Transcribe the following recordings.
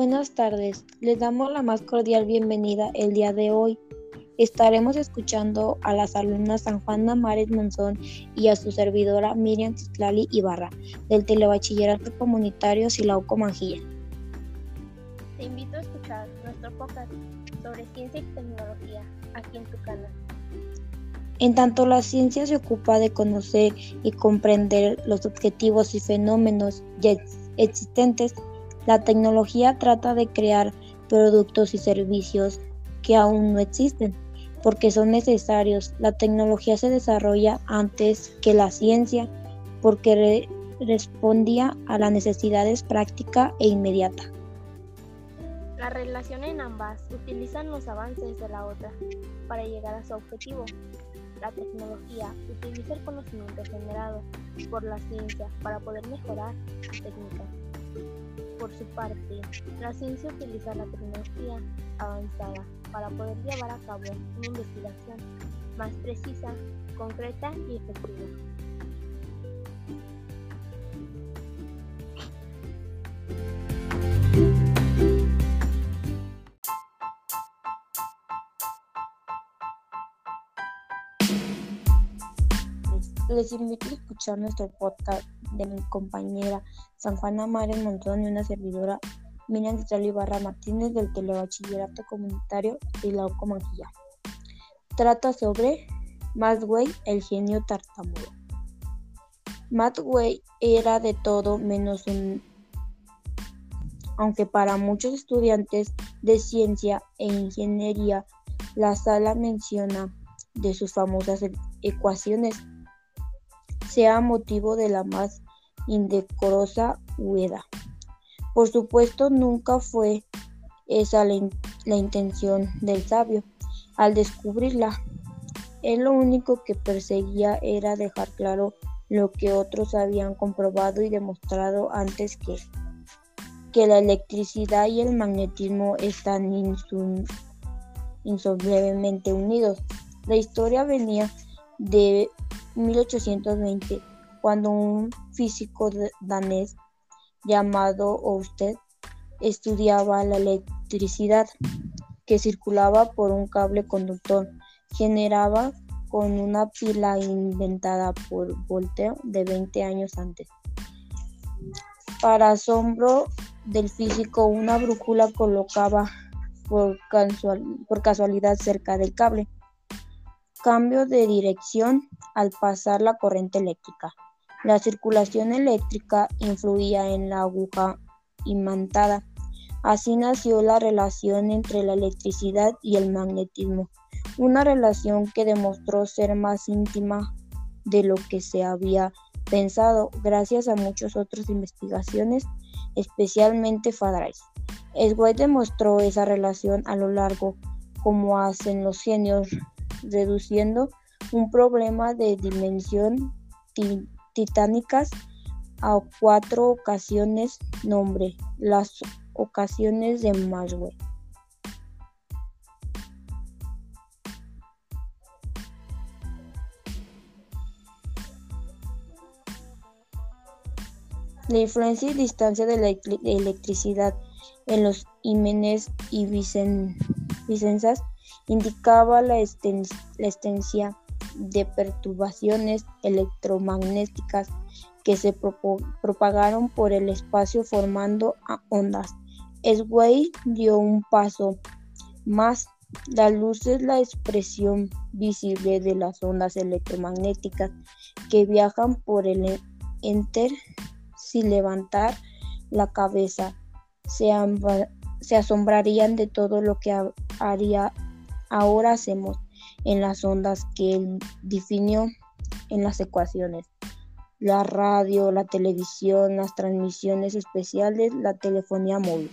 Buenas tardes, les damos la más cordial bienvenida el día de hoy. Estaremos escuchando a las alumnas San Juana Mares Monzón y a su servidora Miriam Titlali Ibarra del Telebachillerato Comunitario Silauco Manjilla. Te invito a escuchar nuestro podcast sobre ciencia y tecnología aquí en tu canal. En tanto la ciencia se ocupa de conocer y comprender los objetivos y fenómenos ya existentes, la tecnología trata de crear productos y servicios que aún no existen, porque son necesarios. La tecnología se desarrolla antes que la ciencia, porque respondía a las necesidades práctica e inmediata. La relación en ambas utilizan los avances de la otra para llegar a su objetivo. La tecnología utiliza el conocimiento generado por la ciencia para poder mejorar su técnica. Por su parte, la ciencia utiliza la tecnología avanzada para poder llevar a cabo una investigación más precisa, concreta y efectiva. Les invito a escuchar nuestro podcast de mi compañera San Juana Mares Montón y una servidora Miriam Cristal Ibarra Martínez del Telebachillerato Comunitario de la Manjilla. Trata sobre Way, el genio tartamudo. Way era de todo menos un aunque para muchos estudiantes de ciencia e ingeniería la sala menciona de sus famosas ecuaciones sea motivo de la más indecorosa huida. Por supuesto, nunca fue esa la, la, intención del sabio. Al descubrirla, él lo único que perseguía era dejar claro lo que otros habían comprobado y demostrado antes que, que la electricidad y el magnetismo están insolublemente unidos. La historia venía de 1820, cuando un físico danés llamado Ørsted estudiaba la electricidad que circulaba por un cable conductor, generaba con una pila inventada por Voltaire de 20 años antes. Para asombro del físico, una brújula colocaba por casualidad cerca del cable cambio de dirección al pasar la corriente eléctrica. La circulación eléctrica influía en la aguja imantada. Así nació la relación entre la electricidad y el magnetismo, una relación que demostró ser más íntima de lo que se había pensado gracias a muchas otras investigaciones, especialmente Faraday. Sway demostró esa relación a lo largo como hacen los genios reduciendo un problema de dimensión titánicas a cuatro ocasiones nombre, las ocasiones de Maxwell. La influencia y distancia de la electricidad en los ímenes y vicenzas indicaba la, existencia de perturbaciones electromagnéticas que se propagaron por el espacio formando ondas. Sway dio un paso más. La luz es la expresión visible de las ondas electromagnéticas que viajan por el enter sin levantar la cabeza. Se, se asombrarían de todo lo que haría ahora hacemos en las ondas que él definió en las ecuaciones. La radio, la televisión, las transmisiones especiales, la telefonía móvil.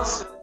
Johnson.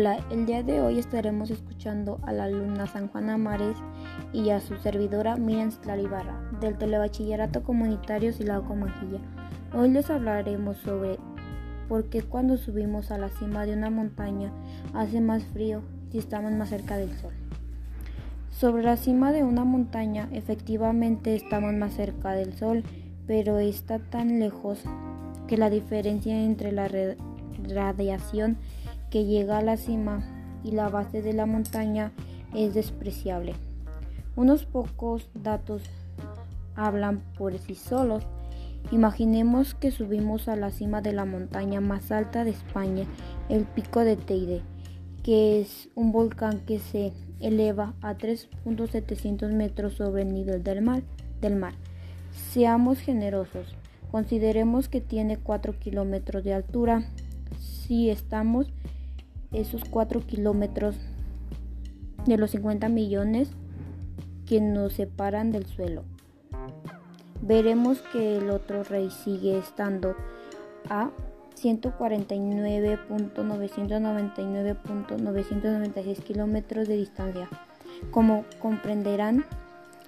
Hola, el día de hoy estaremos escuchando a la alumna San Juana Mares y a su servidora Miriam Ibarra del Telebachillerato Comunitario Silao Manjilla. Hoy les hablaremos sobre por qué cuando subimos a la cima de una montaña hace más frío si estamos más cerca del sol. Sobre la cima de una montaña efectivamente estamos más cerca del sol, pero está tan lejos que la diferencia entre la radiación que llega a la cima y la base de la montaña es despreciable. Unos pocos datos hablan por sí solos. Imaginemos que subimos a la cima de la montaña más alta de España, el pico de Teide, que es un volcán que se eleva a 3.700 metros sobre el nivel del mar, del mar. Seamos generosos, consideremos que tiene 4 kilómetros de altura. Si estamos esos 4 kilómetros de los 50 millones que nos separan del suelo. Veremos que el otro rey sigue estando a 149.999.996 kilómetros de distancia. Como comprenderán,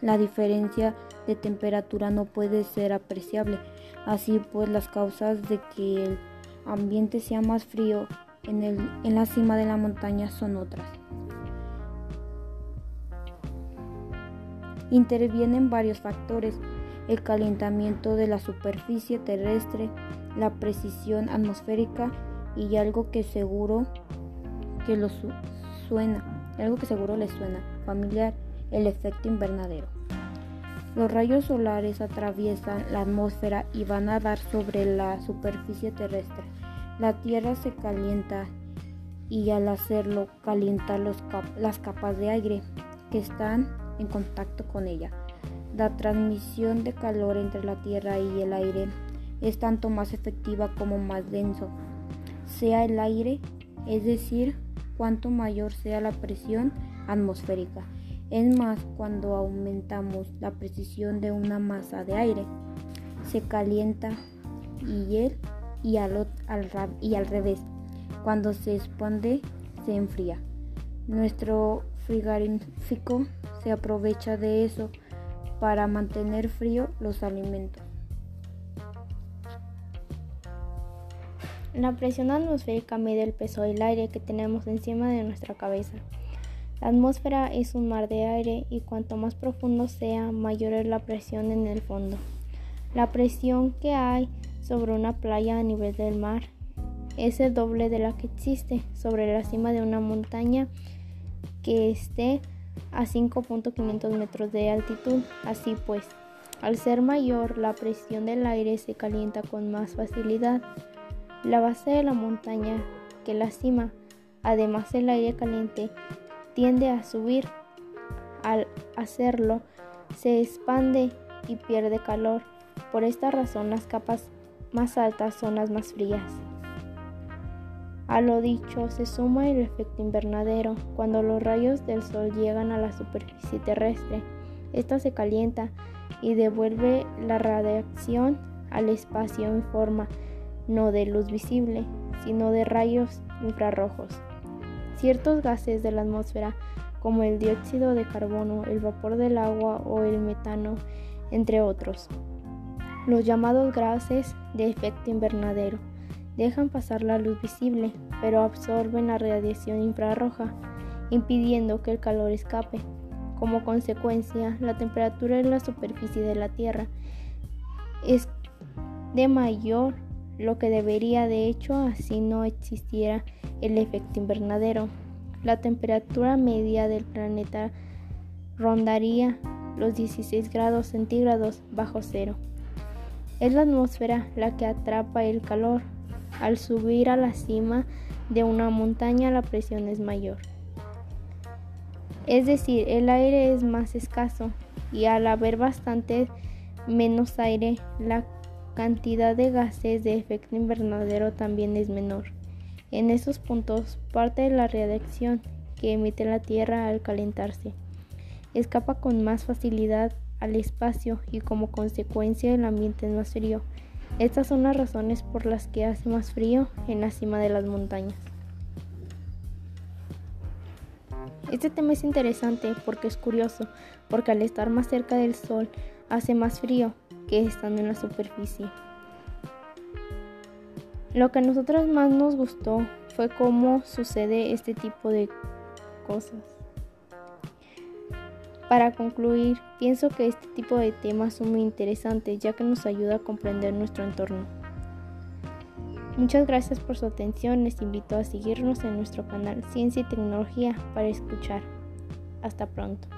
la diferencia de temperatura no puede ser apreciable. Así pues, las causas de que el ambiente sea más frío en, la cima de la montaña son otras. Intervienen varios factores, el calentamiento de la superficie terrestre, la precisión atmosférica y algo que seguro que lo suena, algo que seguro les suena familiar, el efecto invernadero. Los rayos solares atraviesan la atmósfera y van a dar sobre la superficie terrestre. La Tierra se calienta y al hacerlo calienta las capas de aire que están en contacto con ella. La transmisión de calor entre la Tierra y el aire es tanto más efectiva como más denso sea el aire, es decir, cuanto mayor sea la presión atmosférica. Es más, cuando aumentamos la precisión de una masa de aire, se calienta y él y al, revés. Cuando se expande, se enfría. Nuestro frigorífico se aprovecha de eso para mantener frío los alimentos. La presión atmosférica mide el peso del aire que tenemos encima de nuestra cabeza. La atmósfera es un mar de aire y cuanto más profundo sea, mayor es la presión en el fondo. La presión que hay sobre una playa a nivel del mar es el doble de la que existe sobre la cima de una montaña que esté a 5.500 metros de altitud. Así pues, al ser mayor, la presión del aire se calienta con más facilidad. La base de la montaña que la cima, además el aire caliente, tiende a subir. Al hacerlo, se expande y pierde calor. Por esta razón, las capas más altas son las más frías. A lo dicho se suma el efecto invernadero. Cuando los rayos del sol llegan a la superficie terrestre, esta se calienta y devuelve la radiación al espacio en forma no de luz visible, sino de rayos infrarrojos. Ciertos gases de la atmósfera, como el dióxido de carbono, el vapor del agua o el metano, entre otros, los llamados gases de efecto invernadero dejan pasar la luz visible, pero absorben la radiación infrarroja, impidiendo que el calor escape. Como consecuencia, la temperatura en la superficie de la Tierra es de mayor lo que debería de hecho así no existiera el efecto invernadero. la temperatura media del planeta rondaría los 16 grados centígrados bajo cero. Es la atmósfera la que atrapa el calor. Al subir a la cima de una montaña la presión es mayor. Es decir, el aire es más escaso y al haber bastante menos aire, la cantidad de gases de efecto invernadero también es menor. En esos puntos, parte de la radiación que emite la Tierra al calentarse escapa con más facilidad al espacio y como consecuencia el ambiente es más frío. Estas son las razones por las que hace más frío en la cima de las montañas. Este tema es interesante porque es curioso, porque al estar más cerca del Sol hace más frío que estando en la superficie. Lo que a nosotros más nos gustó fue cómo sucede este tipo de cosas. Para concluir, pienso que este tipo de temas son muy interesantes ya que nos ayuda a comprender nuestro entorno. Muchas gracias por su atención, les invito a seguirnos en nuestro canal Ciencia y Tecnología para escuchar. Hasta pronto.